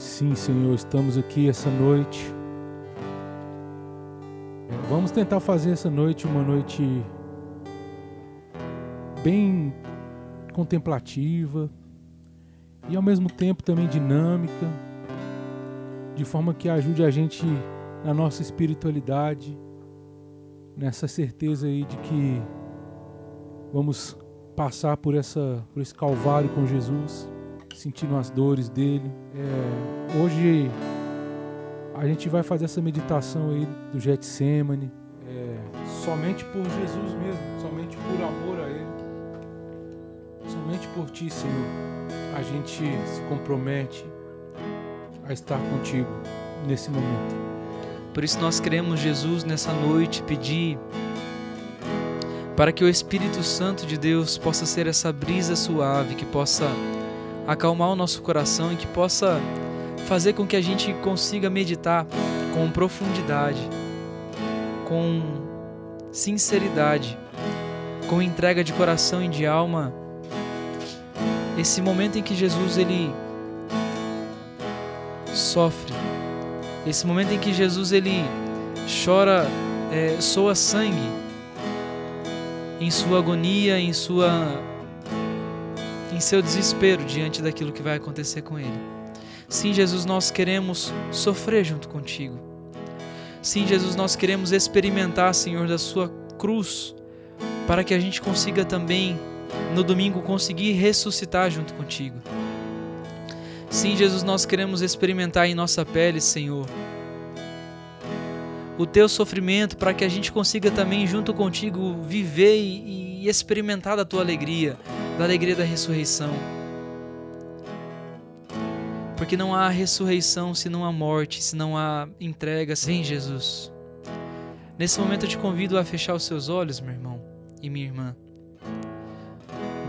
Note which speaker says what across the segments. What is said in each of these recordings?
Speaker 1: Sim, Senhor, estamos aqui essa noite. Vamos tentar fazer essa noite uma noite bem contemplativa e ao mesmo tempo também dinâmica, de forma que ajude a gente na nossa espiritualidade, nessa certeza aí de que vamos passar por essa por esse calvário com Jesus, sentindo as dores dele. É, hoje a gente vai fazer essa meditação aí do Getsemane, é, somente por Jesus mesmo, somente por amor a Ele, somente por Ti, Senhor, a gente se compromete a estar contigo nesse momento.
Speaker 2: Por isso nós queremos, Jesus, nessa noite pedir para que o Espírito Santo de Deus possa ser essa brisa suave que possa acalmar o nosso coração e que possa fazer com que a gente consiga meditar com profundidade, com sinceridade, com entrega de coração e de alma. Esse momento em que Jesus ele sofre esse momento em que Jesus ele chora, é, soa sangue em sua agonia, em sua em seu desespero diante daquilo que vai acontecer com ele. Sim, Jesus, nós queremos sofrer junto contigo. Sim, Jesus, nós queremos experimentar, Senhor, da sua cruz, para que a gente consiga também no domingo conseguir ressuscitar junto contigo. Sim, Jesus, nós queremos experimentar em nossa pele, Senhor, o teu sofrimento para que a gente consiga também, junto contigo, viver e, experimentar da tua alegria, da alegria da ressurreição. Porque não há ressurreição se não há morte, se não há entrega sem Jesus. Nesse momento eu te convido a fechar os seus olhos, meu irmão e minha irmã.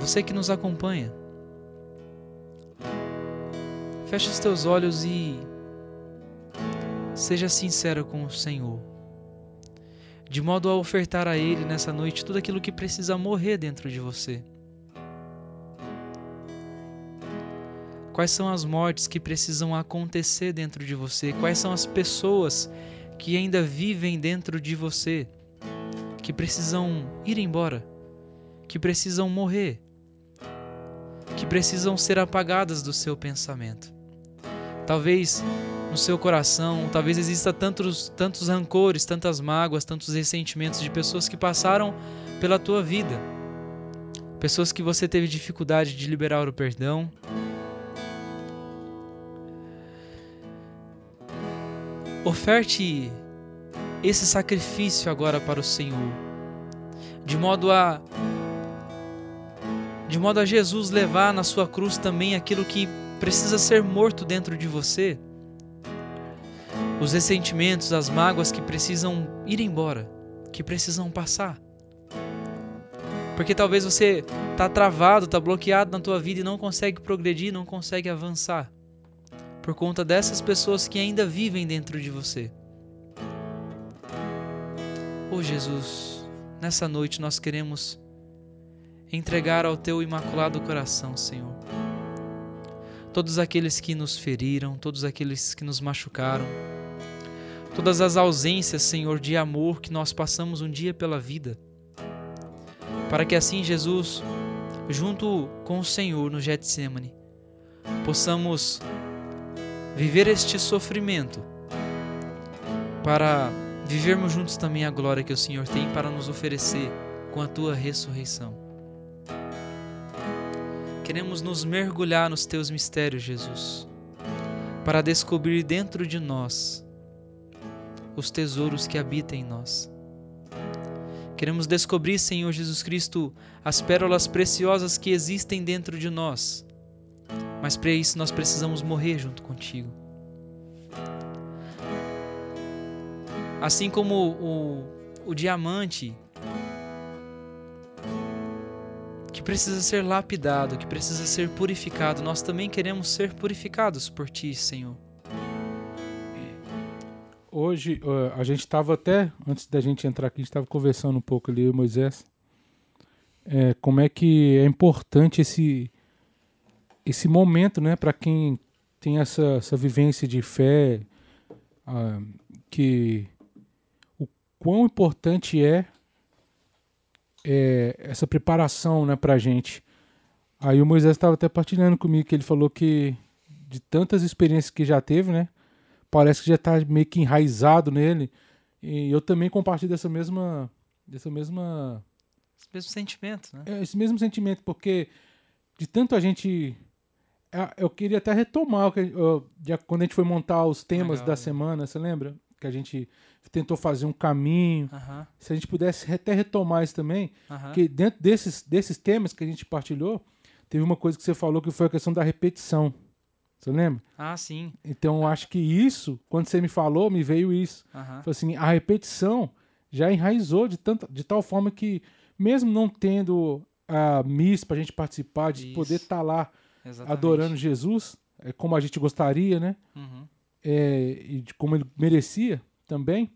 Speaker 2: Você que nos acompanha. Feche os teus olhos e seja sincero com o Senhor, de modo a ofertar a Ele nessa noite tudo aquilo que precisa morrer dentro de você. Quais são as mortes que precisam acontecer dentro de você? Quais são as pessoas que ainda vivem dentro de você, que precisam ir embora, que precisam morrer, que precisam ser apagadas do seu pensamento? Talvez no seu coração, talvez exista tantos, tantos rancores, tantas mágoas, tantos ressentimentos de pessoas que passaram pela tua vida. Pessoas que você teve dificuldade de liberar o perdão. Oferte esse sacrifício agora para o Senhor, de modo a de modo a Jesus levar na sua cruz também aquilo que precisa ser morto dentro de você. Os ressentimentos, as mágoas que precisam ir embora, que precisam passar. Porque talvez você está travado, está bloqueado na tua vida e não consegue progredir, não consegue avançar. Por conta dessas pessoas que ainda vivem dentro de você. Oh Jesus, nessa noite nós queremos entregar ao teu imaculado coração, Senhor todos aqueles que nos feriram, todos aqueles que nos machucaram, todas as ausências, Senhor, de amor que nós passamos um dia pela vida, para que assim, Jesus, junto com o Senhor no Getsemane, possamos viver este sofrimento para vivermos juntos também a glória que o Senhor tem para nos oferecer com a tua ressurreição. Queremos nos mergulhar nos teus mistérios, Jesus, para descobrir dentro de nós os tesouros que habitam em nós. Queremos descobrir, Senhor Jesus Cristo, as pérolas preciosas que existem dentro de nós. Mas para isso nós precisamos morrer junto contigo. Assim como o, o diamante que precisa ser lapidado, que precisa ser purificado. Nós também queremos ser purificados por Ti, Senhor.
Speaker 1: Hoje, a gente estava até, antes da gente entrar aqui, a gente estava conversando um pouco ali, Moisés, é, como é que é importante esse, esse momento, né, para quem tem essa, essa vivência de fé, ah, que o quão importante é, é essa preparação né, para a gente. Aí o Moisés estava até partilhando comigo que ele falou que de tantas experiências que já teve, né? Parece que já está meio que enraizado nele. E eu também compartilho dessa mesma, dessa mesma
Speaker 2: esse mesmo sentimento, né?
Speaker 1: É, esse mesmo sentimento, porque de tanto a gente. É, eu queria até retomar quando a gente foi montar os temas Legal, da semana, você lembra? Que a gente tentou fazer um caminho. Uh -huh. Se a gente pudesse até retomar isso também, uh -huh. que dentro desses, desses temas que a gente partilhou, teve uma coisa que você falou que foi a questão da repetição. Você lembra?
Speaker 2: Ah, sim.
Speaker 1: Então eu acho que isso, quando você me falou, me veio isso. Uh -huh. Foi assim, a repetição já enraizou de, tanta, de tal forma que mesmo não tendo a missa para a gente participar, de Isso. poder estar tá lá Exatamente. adorando Jesus, é, como a gente gostaria, né? Uhum. É, e de como ele merecia também.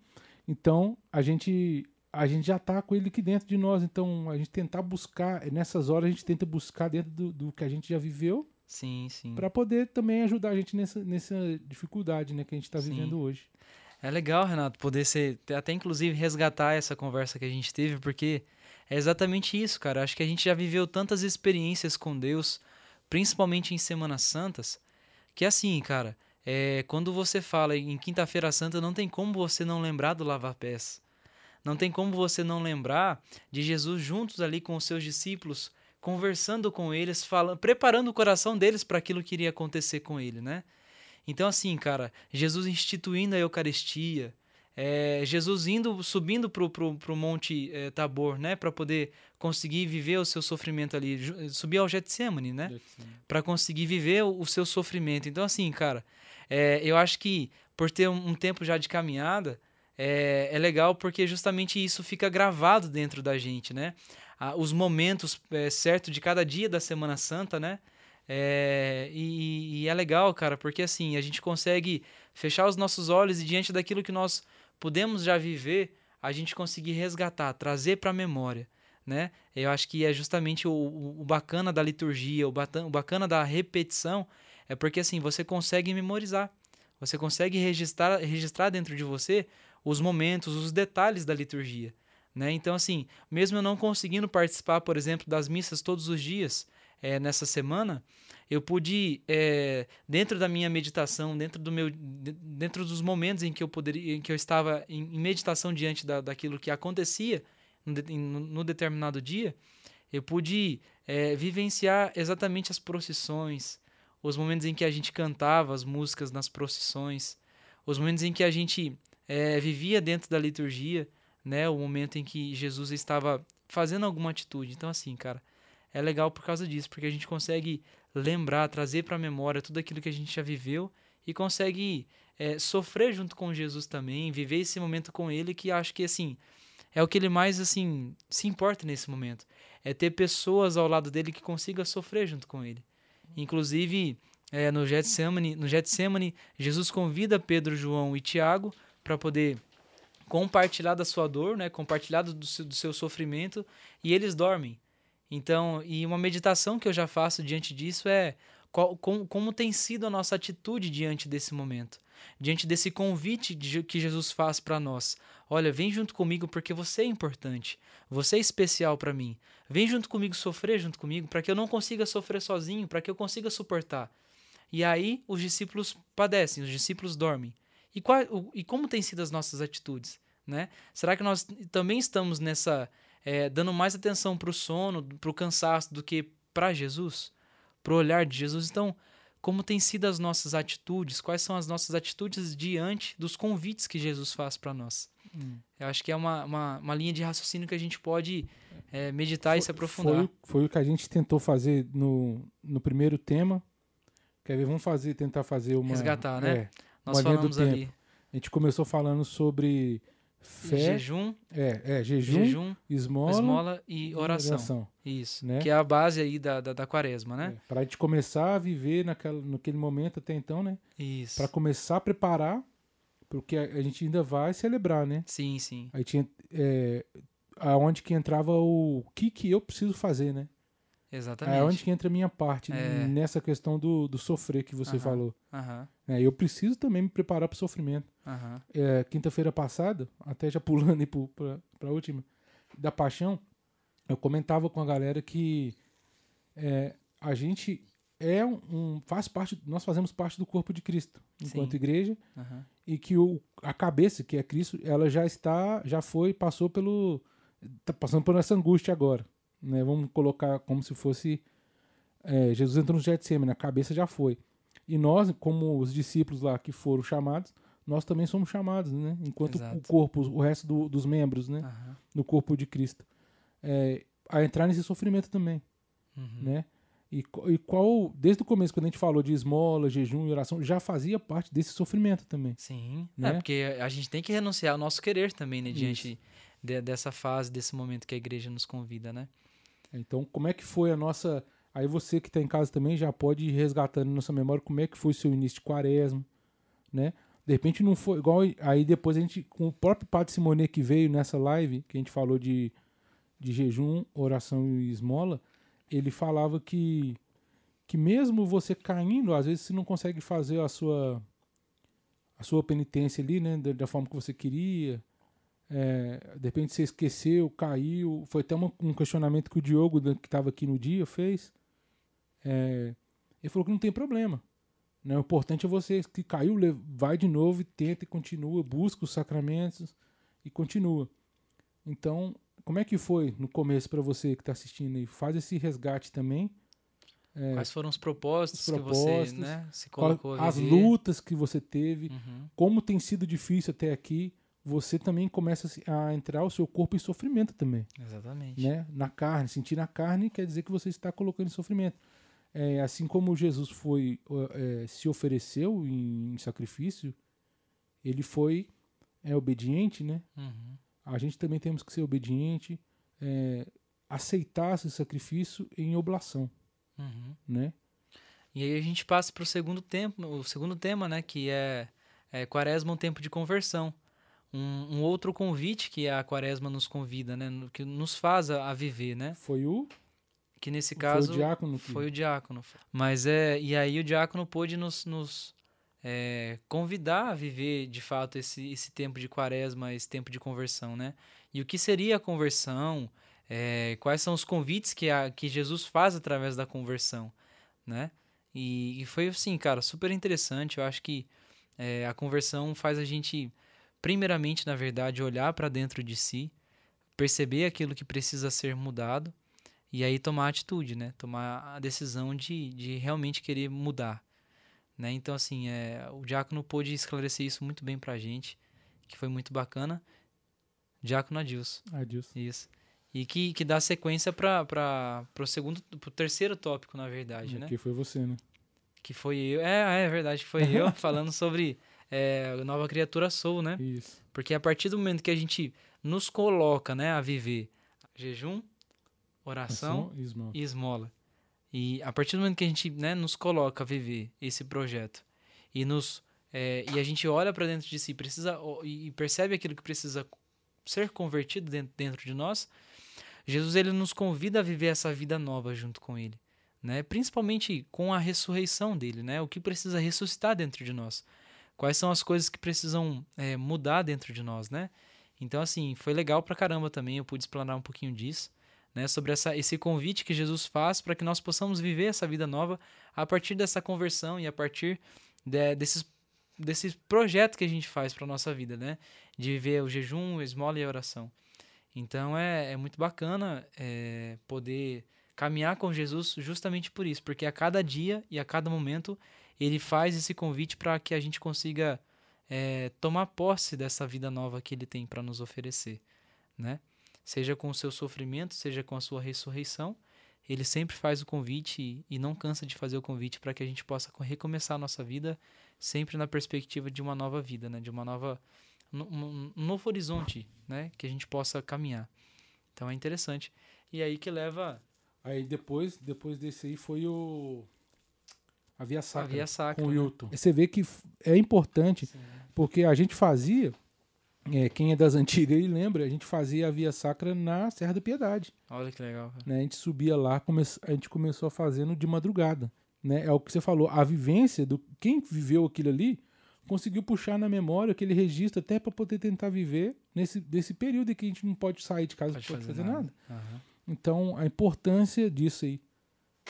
Speaker 1: Então, a gente a gente já está com ele aqui dentro de nós. Então, a gente tentar buscar, nessas horas, a gente tenta buscar dentro do, do que a gente já viveu.
Speaker 2: Sim, sim.
Speaker 1: Para poder também ajudar a gente nessa, nessa dificuldade né, que a gente está vivendo hoje.
Speaker 2: É legal, Renato, poder ser, até inclusive resgatar essa conversa que a gente teve, porque é exatamente isso, cara. Acho que a gente já viveu tantas experiências com Deus, principalmente em Semanas Santas, que assim, cara, é, quando você fala em Quinta-feira Santa, não tem como você não lembrar do lavar-pés. Não tem como você não lembrar de Jesus juntos ali com os seus discípulos, conversando com eles, falando, preparando o coração deles para aquilo que iria acontecer com ele, né? Então, assim, cara, Jesus instituindo a Eucaristia, é, Jesus indo, subindo para o Monte é, Tabor, né, para poder conseguir viver o seu sofrimento ali, subir ao Getsemane, né, para conseguir viver o, o, seu sofrimento. Então, assim, cara, é, eu acho que por ter um, um tempo já de caminhada, é, é, legal porque justamente isso fica gravado dentro da gente, né? Ah, os momentos é, certos de cada dia da Semana Santa, né? É, e, e, é legal, cara, porque assim a gente consegue fechar os nossos olhos e diante daquilo que nós podemos já viver, a gente conseguir resgatar, trazer para a memória. Né? Eu acho que é justamente o, o, bacana da liturgia, o, o bacana da repetição, é porque assim você consegue memorizar, você consegue registrar, registrar dentro de você os momentos, os detalhes da liturgia. Né? Então, assim, mesmo eu não conseguindo participar, por exemplo, das missas todos os dias é, nessa semana, eu pude no dentro da minha meditação, dentro do meu, dentro dos momentos em que eu poderia, em que eu estava em, em meditação diante da, daquilo que acontecia no, no, no determinado dia, eu pude é, vivenciar exatamente as procissões, os momentos em que a gente cantava as músicas nas procissões, os momentos em que a gente é, vivia dentro da liturgia, né, o momento em que Jesus estava fazendo alguma atitude. Então, assim, cara, é legal por causa disso, porque a gente consegue lembrar, trazer para a memória tudo aquilo que a gente já viveu e consegue é, sofrer junto com Jesus também, viver esse momento com Ele, que acho que assim é o que ele mais assim se importa nesse momento, é ter pessoas ao lado dele que consiga sofrer junto com Ele. Inclusive é, no Getsemane, no Getsemane, Jesus convida Pedro, João e Tiago para poder compartilhar da sua dor, né, compartilhar do seu, do seu sofrimento, e eles dormem. Então, e uma meditação que eu já faço diante disso é qual, como, como tem sido a nossa atitude diante desse momento, diante desse convite de, que Jesus faz para nós. Olha, vem junto comigo porque você é importante, você é especial para mim. Vem junto comigo sofrer junto comigo para que eu não consiga sofrer sozinho, para que eu consiga suportar. E aí os discípulos padecem, os discípulos dormem. E, qual, e como têm sido as nossas atitudes? Né? Será que nós também estamos nessa é, dando mais atenção para o sono, para o cansaço do que para Jesus, para o olhar de Jesus. Então, como têm sido as nossas atitudes? Quais são as nossas atitudes diante dos convites que Jesus faz para nós? Hum. Eu acho que é uma, uma, uma, linha de raciocínio que a gente pode é, meditar foi, e se aprofundar.
Speaker 1: Foi, foi, o que a gente tentou fazer no, no primeiro tema. Quer ver? Vamos fazer, tentar fazer uma.
Speaker 2: Resgatar, né? É, Nós falamos ali.
Speaker 1: A gente começou falando sobre fé,
Speaker 2: jejum,
Speaker 1: é, é jejum, jejum esmola,
Speaker 2: esmola e oração. oração. Isso, né? que é a base aí da, da, da quaresma, né?
Speaker 1: É, para a gente começar a viver naquela, naquele momento até então, né?
Speaker 2: Isso.
Speaker 1: Para começar a preparar, porque a, a, gente ainda vai celebrar, né?
Speaker 2: Sim, sim.
Speaker 1: Aí tinha é, aonde que entrava o, o que que eu preciso fazer, né?
Speaker 2: Exatamente.
Speaker 1: É onde que entra a minha parte
Speaker 2: É.
Speaker 1: nessa questão do, do sofrer que você
Speaker 2: Aham.
Speaker 1: falou.
Speaker 2: Aham,
Speaker 1: É, eu preciso também me preparar para o sofrimento.
Speaker 2: aham.
Speaker 1: É, Quinta-feira passada, até já pulando para a última, da paixão, eu comentava com a galera que é, a gente é um, faz parte, nós fazemos parte do corpo de Cristo enquanto
Speaker 2: Sim.
Speaker 1: igreja e que o, a cabeça que é Cristo, ela já está, já foi, passou pelo, tá passando por essa angústia agora, né? Vamos colocar como se fosse é, Jesus entrou no Getsemane, a cabeça já foi. E nós, como os discípulos lá que foram chamados, nós também somos chamados, né? Enquanto
Speaker 2: Exato.
Speaker 1: o corpo, o resto do- dos membros, né? No corpo de Cristo, é, a entrar nesse sofrimento também,
Speaker 2: Uhum.
Speaker 1: né? E, e qual, desde o começo, quando a gente falou de esmola, jejum e oração, já fazia parte desse sofrimento também.
Speaker 2: Sim.
Speaker 1: Né?
Speaker 2: É, porque a gente tem que renunciar ao nosso querer também, né? Diante de- dessa fase, desse momento que a igreja nos convida, né?
Speaker 1: Então, como é que foi a nossa. Aí você que está em casa também já pode ir resgatando na sua memória como é que foi o seu início de quaresma, né? De repente não foi igual. Aí depois a gente, com o próprio Padre Simone que veio nessa live, que a gente falou de, de jejum, oração e esmola, ele falava que, que mesmo você caindo, às vezes você não consegue fazer a sua, a sua penitência ali, né? Da, da forma que você queria. É, de repente você esqueceu, caiu. Foi até uma- um questionamento que o Diogo, da- que estava aqui no dia, fez. É, ele falou que não tem problema. Né? O importante é você que caiu, vai de novo e tenta e continua, busca os sacramentos e continua. Então, como é que foi no começo para você que está assistindo aí? Faz esse resgate também. É,
Speaker 2: Quais foram os propósitos,
Speaker 1: Os
Speaker 2: que
Speaker 1: propósitos,
Speaker 2: você né, se colocou
Speaker 1: as lutas que você teve,
Speaker 2: Uhum.
Speaker 1: como tem sido difícil até aqui, você também começa a entrar o seu corpo em sofrimento também.
Speaker 2: Exatamente.
Speaker 1: né, na carne. Sentir na carne quer dizer que você está colocando em sofrimento. É, assim como Jesus foi é, se ofereceu em, em sacrifício, ele foi é, obediente, né?
Speaker 2: Uhum.
Speaker 1: A gente também temos que ser obediente, é, aceitar esse sacrifício em oblação,
Speaker 2: Uhum.
Speaker 1: né?
Speaker 2: E aí a gente passa para o segundo tempo, o segundo tema, né, que é, é Quaresma, um tempo de conversão. Um, um outro convite que a Quaresma nos convida, né, que nos faz a, a viver, né?
Speaker 1: Foi o,
Speaker 2: Que nesse
Speaker 1: foi
Speaker 2: caso
Speaker 1: o diácono que
Speaker 2: foi o diácono. Mas é e aí o diácono pôde nos, nos é, convidar a viver de fato esse, esse tempo de Quaresma, esse tempo de conversão, né? E o que seria a conversão? É, quais são os convites que, a, que Jesus faz através da conversão, né? E, e foi assim, cara, super interessante. Eu acho que é, a conversão faz a gente, primeiramente, na verdade, olhar para dentro de si, perceber aquilo que precisa ser mudado e aí tomar a atitude, né? Tomar a decisão de, de realmente querer mudar, né? Então, assim, é, o Diácono pôde esclarecer isso muito bem pra gente, que foi muito bacana. Diácono Adilson.
Speaker 1: Adilson.
Speaker 2: Isso. E que, que dá sequência para o segundo, pro terceiro tópico, na verdade, né?
Speaker 1: Que foi você, né?
Speaker 2: Que foi eu. É, é verdade, foi eu falando sobre é, Nova Criatura Sou, né?
Speaker 1: Isso.
Speaker 2: Porque a partir do momento que a gente nos coloca, né, a viver jejum, oração
Speaker 1: Ação e esmola.
Speaker 2: e esmola. E a partir do momento que a gente né, nos coloca a viver esse projeto e nos é, e a gente olha para dentro de si precisa e percebe aquilo que precisa ser convertido dentro, dentro de nós, Jesus ele nos convida a viver essa vida nova junto com ele, né? Principalmente com a ressurreição dele, né? O que precisa ressuscitar dentro de nós? Quais são as coisas que precisam é, mudar dentro de nós, né? Então assim foi legal pra caramba também. Eu pude explanar um pouquinho disso né, sobre essa, esse convite que Jesus faz para que nós possamos viver essa vida nova a partir dessa conversão e a partir de, desses, desses projetos que a gente faz para nossa vida, né? De viver o jejum, a esmola e a oração. Então é, é muito bacana é, poder caminhar com Jesus justamente por isso, porque a cada dia e a cada momento ele faz esse convite para que a gente consiga é, tomar posse dessa vida nova que ele tem para nos oferecer, né? seja com o seu sofrimento, seja com a sua ressurreição, ele sempre faz o convite e, e não cansa de fazer o convite para que a gente possa co- recomeçar a nossa vida sempre na perspectiva de uma nova vida, né? De uma nova um novo horizonte, né? Que a gente possa caminhar. Então é interessante. E aí que leva
Speaker 1: Aí depois, depois desse aí foi o. A Via
Speaker 2: a
Speaker 1: Sacra.
Speaker 2: via sacra.
Speaker 1: com o
Speaker 2: né?
Speaker 1: Hilton. Você vê que é importante,
Speaker 2: Sim.
Speaker 1: porque a gente fazia, é, quem é das antigas e lembra, a gente fazia a Via Sacra na Serra da Piedade.
Speaker 2: Olha que legal.
Speaker 1: Né? A gente subia lá, come, a gente começou fazendo de madrugada. Né? É o que você falou, a vivência do quem viveu aquilo ali conseguiu puxar na memória aquele registro até para poder tentar viver nesse desse período em que a gente não pode sair de casa, não pode fazer, fazer nada. nada. Uhum. Então, a importância disso aí.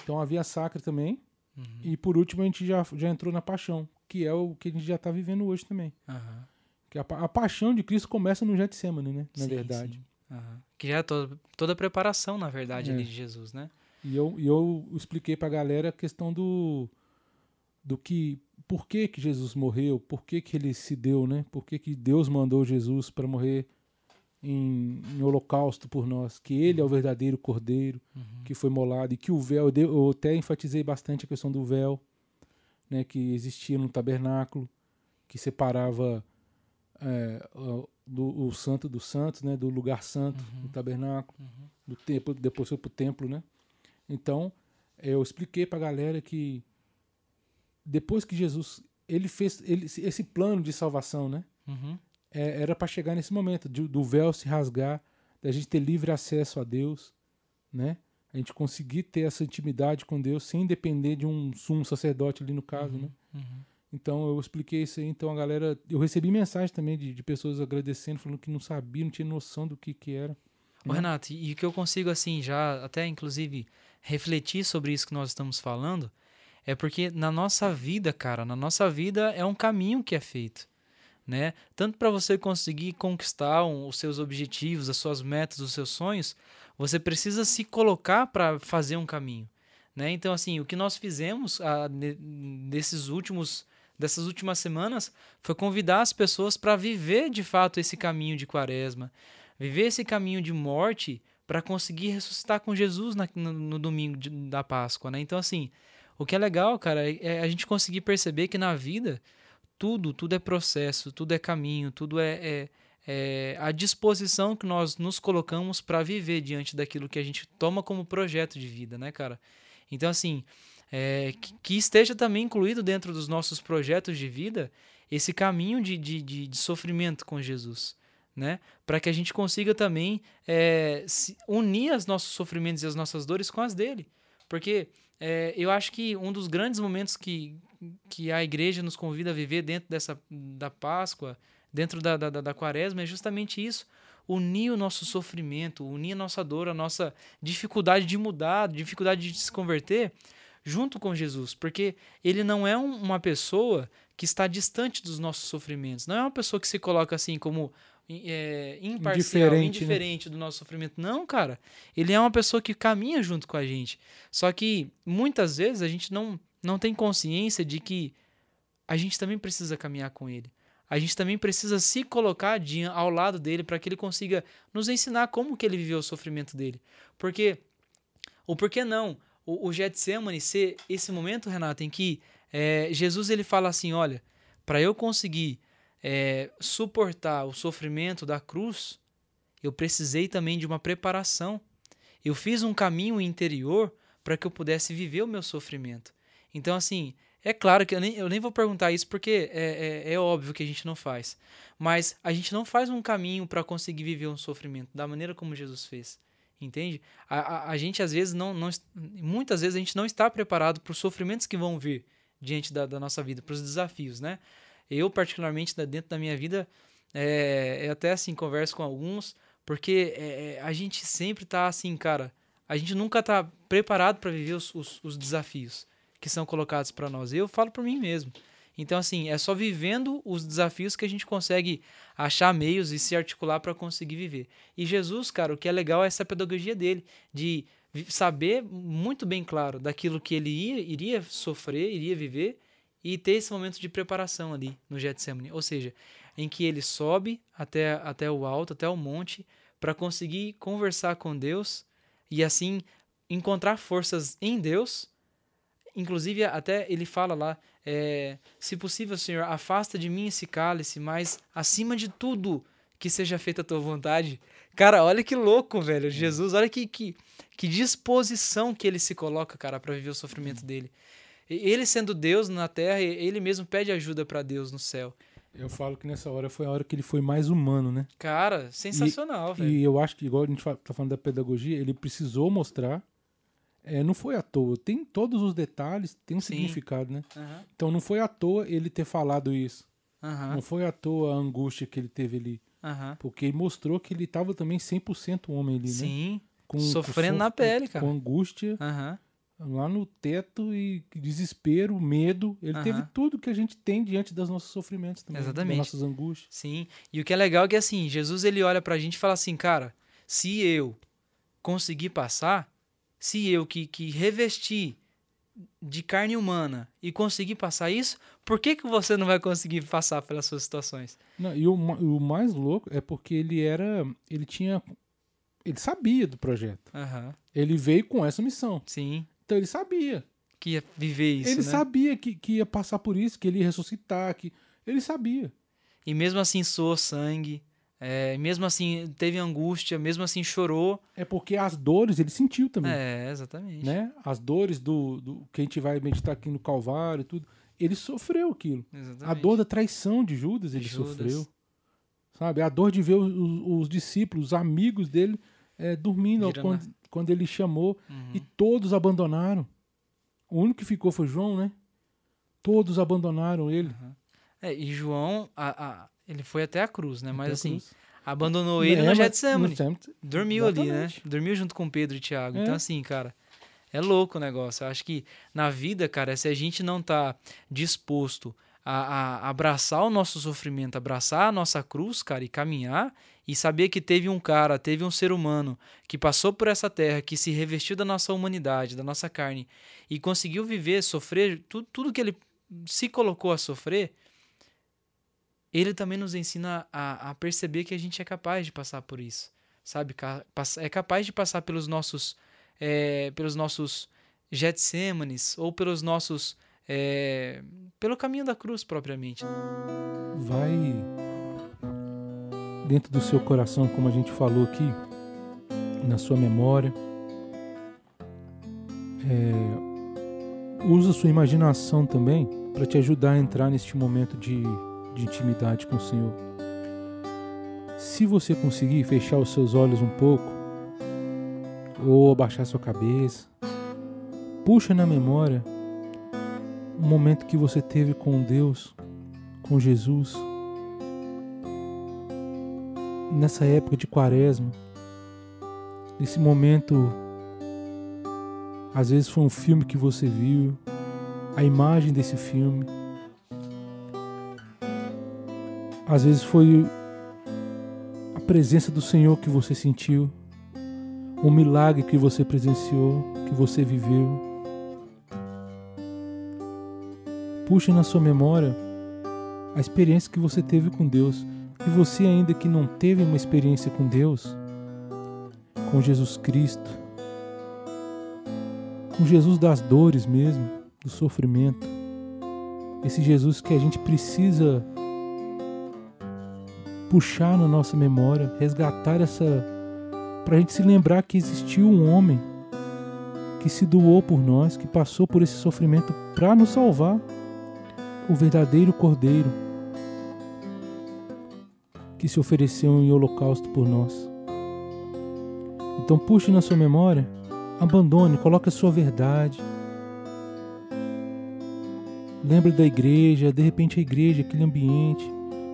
Speaker 1: Então, a Via Sacra também. Uhum. E por último, a gente já, já entrou na paixão, que é o que a gente já está vivendo hoje também. Uhum. Que a, a, paixão de Cristo começa no Getsemane, né? Na sim, verdade.
Speaker 2: Sim. Uhum. Que já é toda, toda a preparação, na verdade, é. ali de Jesus, né?
Speaker 1: E eu, e eu expliquei para a galera a questão do, do que por que, que Jesus morreu, por que, que ele se deu, né? Por que, que Deus mandou Jesus para morrer em, em, holocausto por nós, que ele é o verdadeiro cordeiro uhum. que foi molado e que o véu, eu até enfatizei bastante a questão do véu, né, que existia no tabernáculo, que separava é, do, o santo dos santos, né, do lugar santo, uhum. do tabernáculo, uhum. do templo, depois foi para o templo, né? Então, eu expliquei para a galera que depois que Jesus ele fez ele, esse plano de salvação, né? Uhum. É, era para chegar nesse momento de, do véu se rasgar, da gente ter livre acesso a Deus, né? A gente conseguir ter essa intimidade com Deus sem depender de um sumo sacerdote ali no caso, uhum. né? Uhum. Então eu expliquei isso aí, então a galera, eu recebi mensagem também de, de pessoas agradecendo, falando que não sabia, não tinha noção do que que era.
Speaker 2: Ô, né? Renato, e o que eu consigo assim já até inclusive refletir sobre isso que nós estamos falando, é porque na nossa vida, cara, na nossa vida é um caminho que é feito. Né? Tanto para você conseguir conquistar um, os seus objetivos, as suas metas, os seus sonhos, você precisa se colocar para fazer um caminho, né? Então assim, o que nós fizemos a, nesses últimos dessas últimas semanas foi convidar as pessoas para viver de fato esse caminho de Quaresma, viver esse caminho de morte para conseguir ressuscitar com Jesus na, no, no, domingo de, da Páscoa, né? Então assim, o que é legal, cara, é, é a gente conseguir perceber que na vida tudo, tudo é processo, tudo é caminho, tudo é, é, é a disposição que nós nos colocamos para viver diante daquilo que a gente toma como projeto de vida, né, cara? Então, assim, é, que, que, esteja também incluído dentro dos nossos projetos de vida esse caminho de, de, de, de sofrimento com Jesus. Né? Para que a gente consiga também é, unir os nossos sofrimentos e as nossas dores com as dele. Porque é, eu acho que um dos grandes momentos que, que a igreja nos convida a viver dentro dessa da Páscoa, dentro da, da, da quaresma, é justamente isso. Unir o nosso sofrimento, unir a nossa dor, a nossa dificuldade de mudar, dificuldade de se converter, junto com Jesus. Porque ele não é um, uma pessoa que está distante dos nossos sofrimentos. Não é uma pessoa que se coloca assim como é, imparcial, indiferente, né? indiferente né? do nosso sofrimento. Não, cara. Ele é uma pessoa que caminha junto com a gente. Só que muitas vezes a gente não, não tem consciência de que a gente também precisa caminhar com ele. A gente também precisa se colocar ao lado dele para que ele consiga nos ensinar como que ele viveu o sofrimento dele. Porque, ou por que não, o, o Getsemane ser esse momento, Renato, em que é, Jesus ele fala assim, olha, para eu conseguir é, suportar o sofrimento da cruz, eu precisei também de uma preparação. Eu fiz um caminho interior para que eu pudesse viver o meu sofrimento. Então, assim, é claro que eu nem, eu nem vou perguntar isso porque é, é, é óbvio que a gente não faz. Mas a gente não faz um caminho para conseguir viver um sofrimento da maneira como Jesus fez. Entende? A, a, a, gente, às vezes, não, não. Muitas vezes a gente não está preparado para os sofrimentos que vão vir diante da, da nossa vida, para os desafios, né? Eu, particularmente, dentro da minha vida, é, até assim, converso com alguns, porque é, a gente sempre tá assim, cara, a gente nunca tá preparado para viver os, os, os, desafios que são colocados para nós. Eu falo por mim mesmo. Então, assim, é só vivendo os desafios que a gente consegue achar meios e se articular para conseguir viver. E Jesus, cara, o que é legal é essa pedagogia dele, de saber muito bem claro daquilo que ele ia, iria sofrer, iria viver, e ter esse momento de preparação ali no Getsemane, ou seja, em que ele sobe até, até o alto, até o monte, para conseguir conversar com Deus e assim encontrar forças em Deus. Inclusive, até ele fala lá: é, se possível, Senhor, afasta de mim esse cálice, mas acima de tudo, que seja feita a tua vontade. Cara, olha que louco, velho. Jesus, olha que, que, que disposição que ele se coloca, cara, para viver o sofrimento dele. Ele sendo Deus na terra, ele mesmo pede ajuda para Deus no céu.
Speaker 1: Eu falo que nessa hora foi a hora que ele foi mais humano, né?
Speaker 2: Cara, sensacional, velho.
Speaker 1: E eu acho que, igual a gente tá falando da pedagogia, ele precisou mostrar. É, não foi à toa. Tem todos os detalhes, tem um
Speaker 2: Sim.
Speaker 1: significado, né?
Speaker 2: Aham,
Speaker 1: Então não foi à toa ele ter falado isso.
Speaker 2: aham,
Speaker 1: Não foi à toa a angústia que ele teve ali.
Speaker 2: aham.
Speaker 1: Porque mostrou que ele estava também 100% homem ali, né?
Speaker 2: Sim,
Speaker 1: Com,
Speaker 2: sofrendo
Speaker 1: com
Speaker 2: na pele, cara.
Speaker 1: Com angústia lá no teto e desespero, medo. Ele teve tudo que a gente tem diante dos nossos sofrimentos também.
Speaker 2: Exatamente.
Speaker 1: Das nossas angústias.
Speaker 2: Sim. E o que é legal é que assim, Jesus ele olha pra gente e fala assim, cara, se eu conseguir passar, se eu que, que revesti de carne humana e conseguir passar isso, por que, que você não vai conseguir passar pelas suas situações?
Speaker 1: Não, e o, o mais louco é porque ele era. Ele tinha. Ele sabia do projeto.
Speaker 2: Aham.
Speaker 1: Ele veio com essa missão.
Speaker 2: Sim.
Speaker 1: Então ele sabia.
Speaker 2: Que ia viver isso,
Speaker 1: ele
Speaker 2: né?
Speaker 1: sabia que, que ia passar por isso, que ele ia ressuscitar. Que... Ele sabia.
Speaker 2: E mesmo assim soou sangue, é, mesmo assim teve angústia, mesmo assim chorou.
Speaker 1: É porque as dores ele sentiu também.
Speaker 2: É, exatamente.
Speaker 1: Né? As dores do, do que a gente vai meditar aqui no Calvário e tudo. Ele sofreu aquilo.
Speaker 2: Exatamente.
Speaker 1: A dor da traição de Judas ele
Speaker 2: Judas.
Speaker 1: sofreu. Sabe? A dor de ver os, os- os discípulos, os amigos dele, é, dormindo quando, quando ele chamou.
Speaker 2: Uhum.
Speaker 1: E todos abandonaram. O único que ficou foi João, né? Todos abandonaram ele.
Speaker 2: É, e João, a- a- ele foi até a cruz, né? Mas
Speaker 1: Até a
Speaker 2: assim,
Speaker 1: cruz.
Speaker 2: abandonou ele
Speaker 1: É,
Speaker 2: no
Speaker 1: mas-
Speaker 2: Getsemane. Dormiu ali, né?
Speaker 1: Exatamente.
Speaker 2: Dormiu junto com Pedro e Tiago.
Speaker 1: É.
Speaker 2: Então, assim, cara, é louco o negócio. Eu acho que na vida, cara, se a gente não tá disposto a, a abraçar o nosso sofrimento, abraçar a nossa cruz, cara, e caminhar, e saber que teve um cara, teve um ser humano que passou por essa terra, que se revestiu da nossa humanidade, da nossa carne, e conseguiu viver, sofrer, tudo, tudo que ele se colocou a sofrer, ele também nos ensina a, a perceber que a gente é capaz de passar por isso, sabe? É capaz de passar pelos nossos, é, pelos nossos Getsêmanes ou pelos nossos, é, pelo caminho da cruz propriamente.
Speaker 1: Vai dentro do seu coração, como a gente falou aqui, na sua memória. É, usa sua imaginação também para te ajudar a entrar neste momento de, de intimidade com o Senhor. Se você conseguir fechar os seus olhos um pouco, ou abaixar sua cabeça, puxa na memória um momento que você teve com Deus, com Jesus, nessa época de quaresma, nesse momento, às vezes foi um filme que você viu, a imagem desse filme, às vezes foi a presença do Senhor que você sentiu, um milagre que você presenciou, que você viveu. Puxe na sua memória a experiência que você teve com Deus. E você, ainda que não teve uma experiência com Deus, com Jesus Cristo, com Jesus das dores mesmo, do sofrimento, esse Jesus que a gente precisa puxar na nossa memória, resgatar essa. para a gente se lembrar que existiu um homem que se doou por nós, que passou por esse sofrimento para nos salvar, o verdadeiro Cordeiro que se ofereceu em holocausto por nós. Então puxe na sua memória, abandone, coloque a sua verdade. Lembre da igreja, de repente a igreja, aquele ambiente,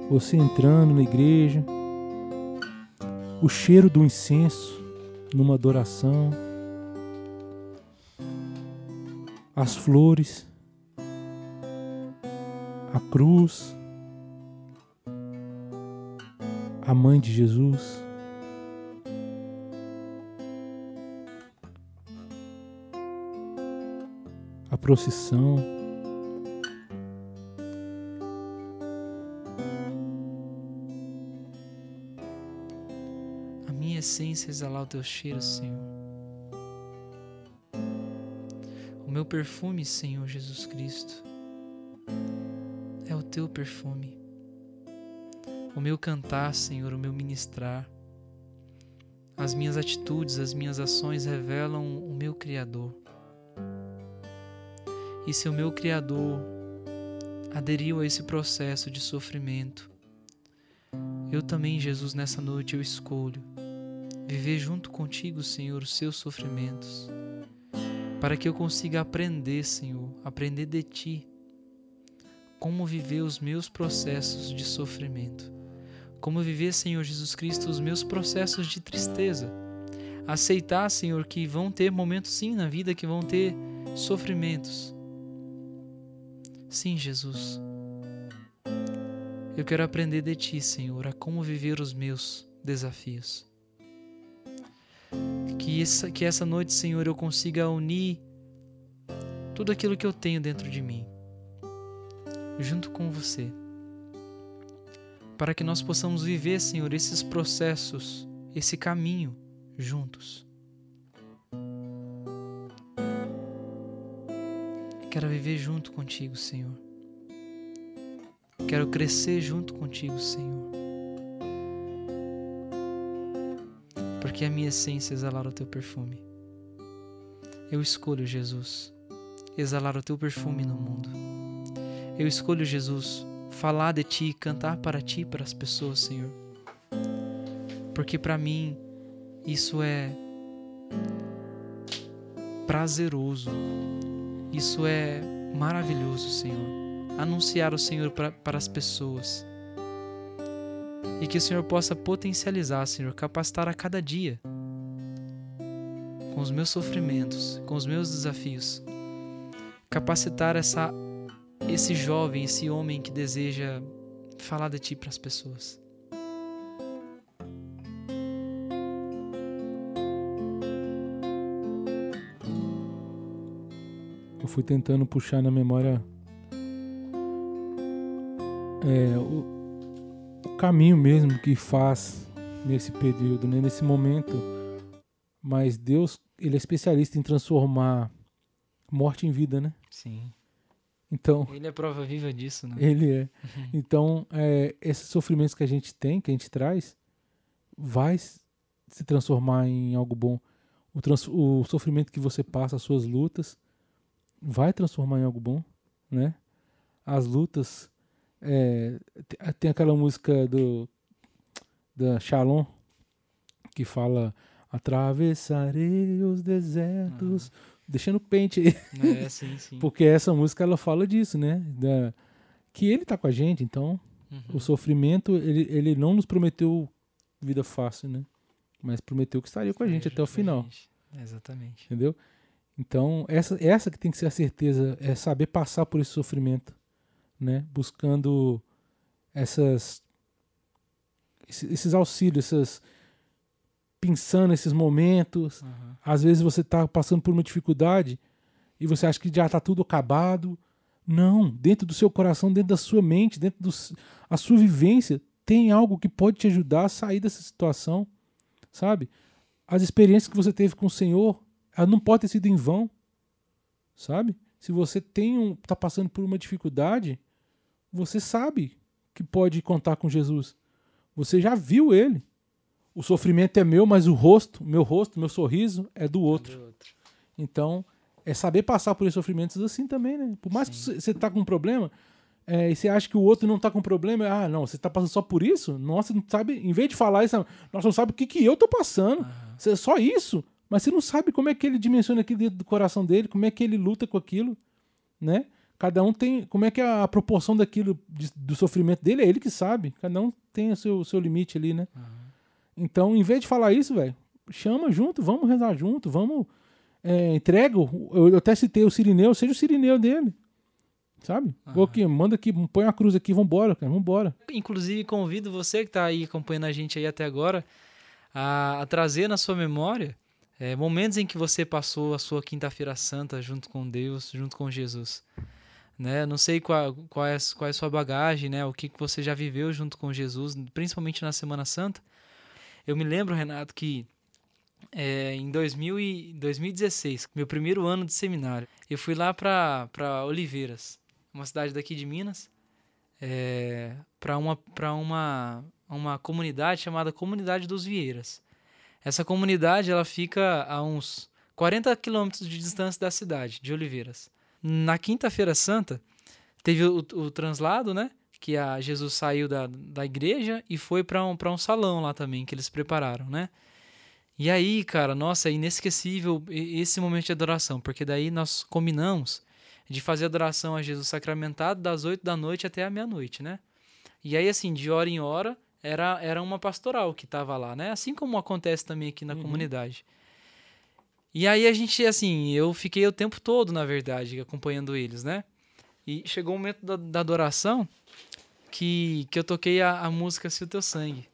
Speaker 1: você entrando na igreja, o cheiro do incenso numa adoração, as flores, a cruz, a mãe de Jesus. A procissão.
Speaker 2: A minha essência é exalar o teu cheiro, Senhor. O meu perfume, Senhor Jesus Cristo, é o teu perfume. O meu cantar, Senhor, o meu ministrar. As minhas atitudes, as minhas ações revelam o meu Criador. E se o meu Criador aderiu a esse processo de sofrimento. Eu também, Jesus, nessa noite eu escolho viver junto contigo, Senhor, os seus sofrimentos, para que eu consiga aprender, Senhor, aprender de ti, como viver os meus processos de sofrimento, como viver, Senhor Jesus Cristo, os meus processos de tristeza. Aceitar, Senhor, que vão ter momentos sim na vida que vão ter sofrimentos. Sim, Jesus. Eu quero aprender de Ti, Senhor, a como viver os meus desafios. Que essa, que essa noite, Senhor, eu consiga unir tudo aquilo que eu tenho dentro de mim, junto com você, para que nós possamos viver, Senhor, esses processos, esse caminho juntos. Quero viver junto contigo, Senhor. Quero crescer junto contigo, Senhor. Porque a minha essência exalar o teu perfume. Eu escolho, Jesus, exalar o teu perfume no mundo. Eu escolho, Jesus, falar de ti, cantar para ti, para as pessoas, Senhor. Porque para mim isso é prazeroso. Isso é maravilhoso, Senhor anunciar o Senhor para as pessoas. E que o Senhor possa potencializar, Senhor, capacitar a cada dia com os meus sofrimentos, com os meus desafios. Capacitar essa esse jovem, esse homem que deseja falar de ti para as pessoas.
Speaker 1: Eu fui tentando puxar na memória é, o, caminho mesmo que faz nesse período, né, nesse momento. Mas Deus, ele é especialista em transformar morte em vida, né?
Speaker 2: Sim.
Speaker 1: Então,
Speaker 2: ele é prova viva disso, né?
Speaker 1: Ele é. Uhum. Então, é, esses sofrimentos que a gente tem, que a gente traz, vai se transformar em algo bom. O, trans, o sofrimento que você passa, as suas lutas, vai transformar em algo bom, né? As lutas é, tem aquela música do da Shalom que fala atravessarei os desertos, uhum. deixando pente aí.
Speaker 2: É, sim, sim.
Speaker 1: Porque essa música ela fala disso, né? Da, que ele tá com a gente, então uhum. o sofrimento ele, ele não nos prometeu vida fácil, né? Mas prometeu que estaria com a gente até o final.
Speaker 2: Exatamente.
Speaker 1: Entendeu? Então, essa, essa que tem que ser a certeza, é saber passar por esse sofrimento né? Buscando essas esses auxílios, essas pensando esses momentos. Uhum. Às vezes você está passando por uma dificuldade e você acha que já está tudo acabado. Não, dentro do seu coração, dentro da sua mente, dentro da sua vivência, tem algo que pode te ajudar a sair dessa situação, sabe? As experiências que você teve com o Senhor, ela não pode ter sido em vão, sabe? Se você tem um, tá passando por uma dificuldade, você sabe que pode contar com Jesus. Você já viu ele. O sofrimento é meu, mas o rosto, meu rosto, meu sorriso é do outro. É do outro. Então, é saber passar por esses sofrimentos assim também, né? Por mais Sim. que você tá com um problema, é, e você acha que o outro não tá com problema, ah, não, você tá passando só por isso? Nossa, não sabe, em vez de falar isso, nossa, não sabe o que, que eu tô passando. Uhum. Só isso. Mas você não sabe como é que ele dimensiona aquilo dentro do coração dele, como é que ele luta com aquilo, né? Cada um tem. Como é que é a proporção daquilo, de, do sofrimento dele? É ele que sabe. Cada um tem o seu, seu limite ali, né? Uhum. Então, em vez de falar isso, velho, chama junto, vamos rezar junto, vamos. É, entrega. Eu, eu, até citei o Sirineu, seja o Sirineu dele. Sabe? Uhum. aqui, manda aqui, põe a cruz aqui, vambora, cara, vambora.
Speaker 2: Inclusive, convido você que está aí acompanhando a gente aí até agora a, a trazer na sua memória é, momentos em que você passou a sua quinta-feira santa junto com Deus, junto com Jesus né? Não sei qual, qual, é, qual é a sua bagagem, né? O que, que você já viveu junto com Jesus, principalmente na Semana Santa. Eu me lembro, Renato, que é, em 2000 e, 2016, meu primeiro ano de seminário, eu fui lá para Oliveiras, uma cidade daqui de Minas, é, para uma, uma, uma comunidade chamada Comunidade dos Vieiras. Essa comunidade ela fica a uns 40 quilômetros de distância da cidade de Oliveiras na quinta-feira santa, teve o, o translado, né? Que a Jesus saiu da, da igreja e foi para um, um salão lá também, que eles prepararam, né? E aí, cara, nossa, é inesquecível esse momento de adoração, porque daí nós combinamos de fazer adoração a Jesus sacramentado das 8 da noite até a meia-noite, né? E aí, assim, de hora em hora, era, era uma pastoral que estava lá, né? Assim como acontece também aqui na uhum. comunidade. E aí a gente, assim, eu fiquei o tempo todo, na verdade, acompanhando eles, né? E chegou o momento da, da adoração que, que eu toquei a, a música Se o Teu Sangue.